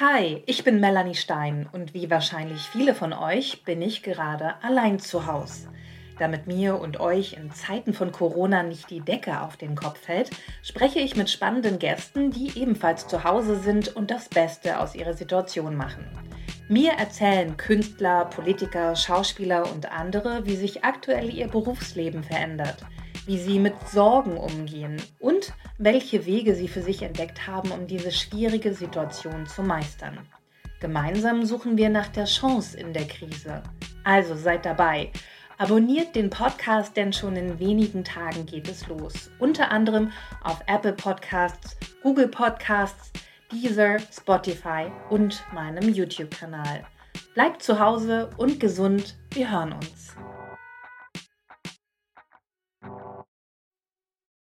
Hi, ich bin Melanie Stein und wie wahrscheinlich viele von euch bin ich gerade allein zu Hause. Damit mir und euch in Zeiten von Corona nicht die Decke auf den Kopf fällt, spreche ich mit spannenden Gästen, die ebenfalls zu Hause sind und das Beste aus ihrer Situation machen. Mir erzählen Künstler, Politiker, Schauspieler und andere, wie sich aktuell ihr Berufsleben verändert, wie sie mit Sorgen umgehen und welche Wege sie für sich entdeckt haben, um diese schwierige Situation zu meistern. Gemeinsam suchen wir nach der Chance in der Krise. Also seid dabei. Abonniert den Podcast, denn schon in wenigen Tagen geht es los. Unter anderem auf Apple Podcasts, Google Podcasts, Deezer, Spotify und meinem YouTube-Kanal. Bleibt zu Hause und gesund. Wir hören uns.